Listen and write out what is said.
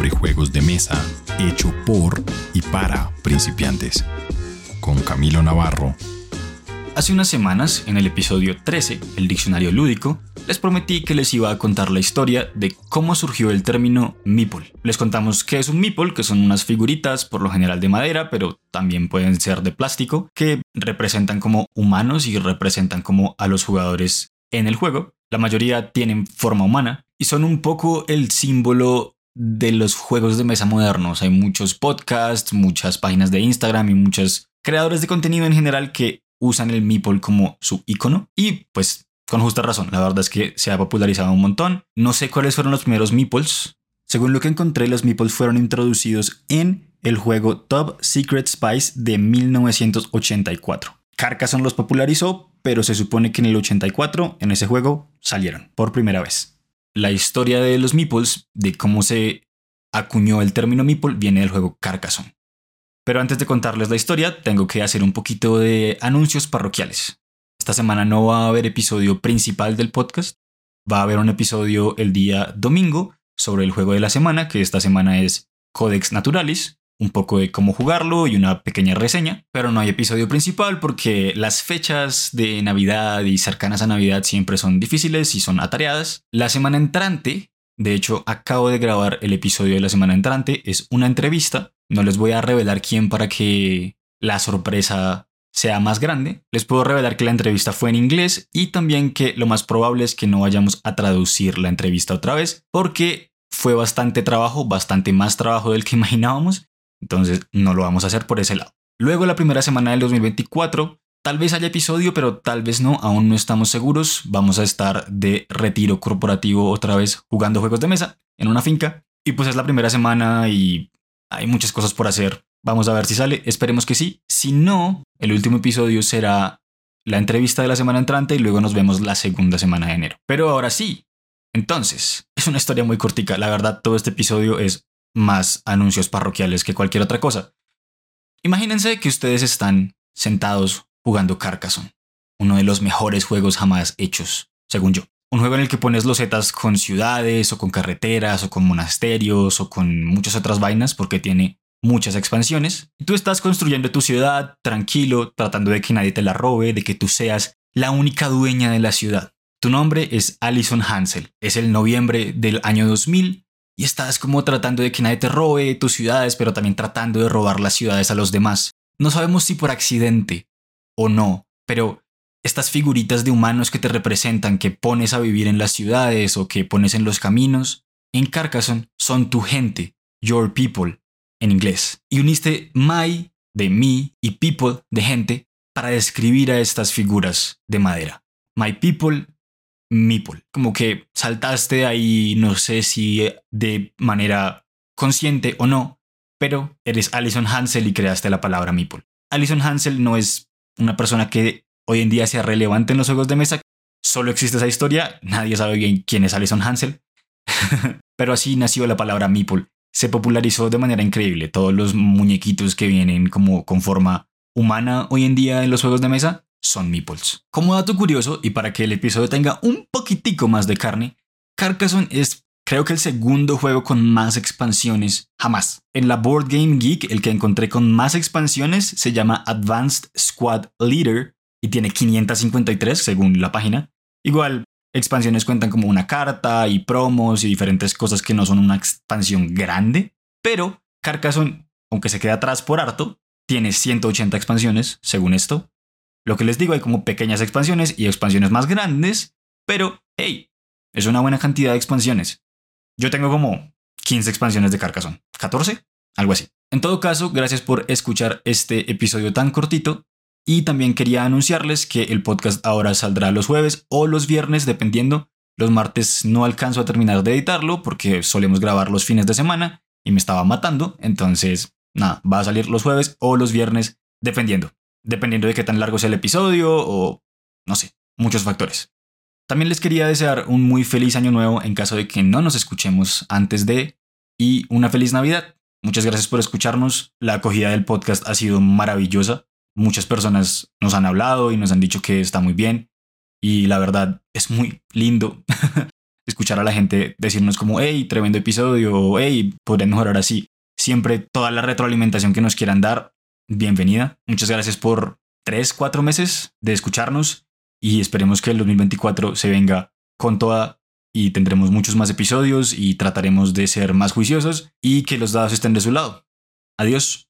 sobre juegos de mesa hecho por y para principiantes. Con Camilo Navarro. Hace unas semanas, en el episodio 13, el diccionario lúdico, les prometí que les iba a contar la historia de cómo surgió el término meeple. Les contamos qué es un meeple, que son unas figuritas, por lo general de madera, pero también pueden ser de plástico, que representan como humanos y representan como a los jugadores en el juego. La mayoría tienen forma humana y son un poco el símbolo de los juegos de mesa modernos. Hay muchos podcasts, muchas páginas de Instagram y muchos creadores de contenido en general que usan el Meeple como su icono y pues con justa razón, la verdad es que se ha popularizado un montón. No sé cuáles fueron los primeros Meeples. Según lo que encontré, los Meeples fueron introducidos en el juego Top Secret Spice de 1984. Carcassonne los popularizó, pero se supone que en el 84, en ese juego, salieron por primera vez. La historia de los Meeples, de cómo se acuñó el término Meeple, viene del juego Carcassonne. Pero antes de contarles la historia, tengo que hacer un poquito de anuncios parroquiales. Esta semana no va a haber episodio principal del podcast. Va a haber un episodio el día domingo sobre el juego de la semana, que esta semana es Codex Naturalis, un poco de cómo jugarlo y una pequeña reseña, pero no hay episodio principal porque las fechas de Navidad y cercanas a Navidad siempre son difíciles y son atareadas. La semana entrante, de hecho acabo de grabar el episodio de la semana entrante, es una entrevista, no les voy a revelar quién para que la sorpresa sea más grande. Les puedo revelar que la entrevista fue en inglés y también que lo más probable es que no vayamos a traducir la entrevista otra vez porque fue bastante trabajo, bastante más trabajo del que imaginábamos entonces no lo vamos a hacer por ese lado. Luego la primera semana del 2024, tal vez haya episodio, pero tal vez no, aún no estamos seguros. Vamos a estar de retiro corporativo otra vez jugando juegos de mesa en una finca. Y pues es la primera semana y hay muchas cosas por hacer. Vamos a ver si sale, esperemos que sí. Si no, el último episodio será la entrevista de la semana entrante y luego nos vemos la segunda semana de enero. Pero ahora sí. Entonces, es una historia muy cortica. La verdad, todo este episodio es más anuncios parroquiales que cualquier otra cosa. Imagínense que ustedes están sentados jugando Carcassonne, uno de los mejores juegos jamás hechos, según yo. Un juego en el que pones losetas con ciudades o con carreteras o con monasterios o con muchas otras vainas porque tiene muchas expansiones. Y tú estás construyendo tu ciudad tranquilo, tratando de que nadie te la robe, de que tú seas la única dueña de la ciudad. Tu nombre es Alison Hansel. Es el noviembre del año 2000 y estás como tratando de que nadie te robe tus ciudades, pero también tratando de robar las ciudades a los demás. No sabemos si por accidente o no, pero estas figuritas de humanos que te representan, que pones a vivir en las ciudades o que pones en los caminos, en Carcassonne son tu gente, your people, en inglés. Y uniste my de mí y people de gente para describir a estas figuras de madera. My people Meeple. Como que saltaste ahí, no sé si de manera consciente o no, pero eres Alison Hansel y creaste la palabra Meeple. Alison Hansel no es una persona que hoy en día sea relevante en los juegos de mesa. Solo existe esa historia, nadie sabe bien quién es Alison Hansel. pero así nació la palabra Meeple. Se popularizó de manera increíble. Todos los muñequitos que vienen como con forma humana hoy en día en los juegos de mesa son meeples. Como dato curioso y para que el episodio tenga un poquitico más de carne, Carcassonne es creo que el segundo juego con más expansiones jamás. En la Board Game Geek, el que encontré con más expansiones se llama Advanced Squad Leader y tiene 553 según la página. Igual, expansiones cuentan como una carta y promos y diferentes cosas que no son una expansión grande, pero Carcassonne, aunque se queda atrás por harto, tiene 180 expansiones, según esto, lo que les digo, hay como pequeñas expansiones y expansiones más grandes, pero hey, es una buena cantidad de expansiones. Yo tengo como 15 expansiones de Carcassonne, 14, algo así. En todo caso, gracias por escuchar este episodio tan cortito y también quería anunciarles que el podcast ahora saldrá los jueves o los viernes, dependiendo. Los martes no alcanzo a terminar de editarlo porque solemos grabar los fines de semana y me estaba matando, entonces nada, va a salir los jueves o los viernes, dependiendo dependiendo de qué tan largo sea el episodio o no sé, muchos factores. También les quería desear un muy feliz año nuevo en caso de que no nos escuchemos antes de y una feliz Navidad. Muchas gracias por escucharnos. La acogida del podcast ha sido maravillosa. Muchas personas nos han hablado y nos han dicho que está muy bien y la verdad es muy lindo. escuchar a la gente decirnos como, hey, tremendo episodio, hey, podrían mejorar así. Siempre toda la retroalimentación que nos quieran dar, bienvenida. Muchas gracias por tres, cuatro meses de escucharnos y esperemos que el 2024 se venga con toda y tendremos muchos más episodios y trataremos de ser más juiciosos y que los dados estén de su lado. Adiós.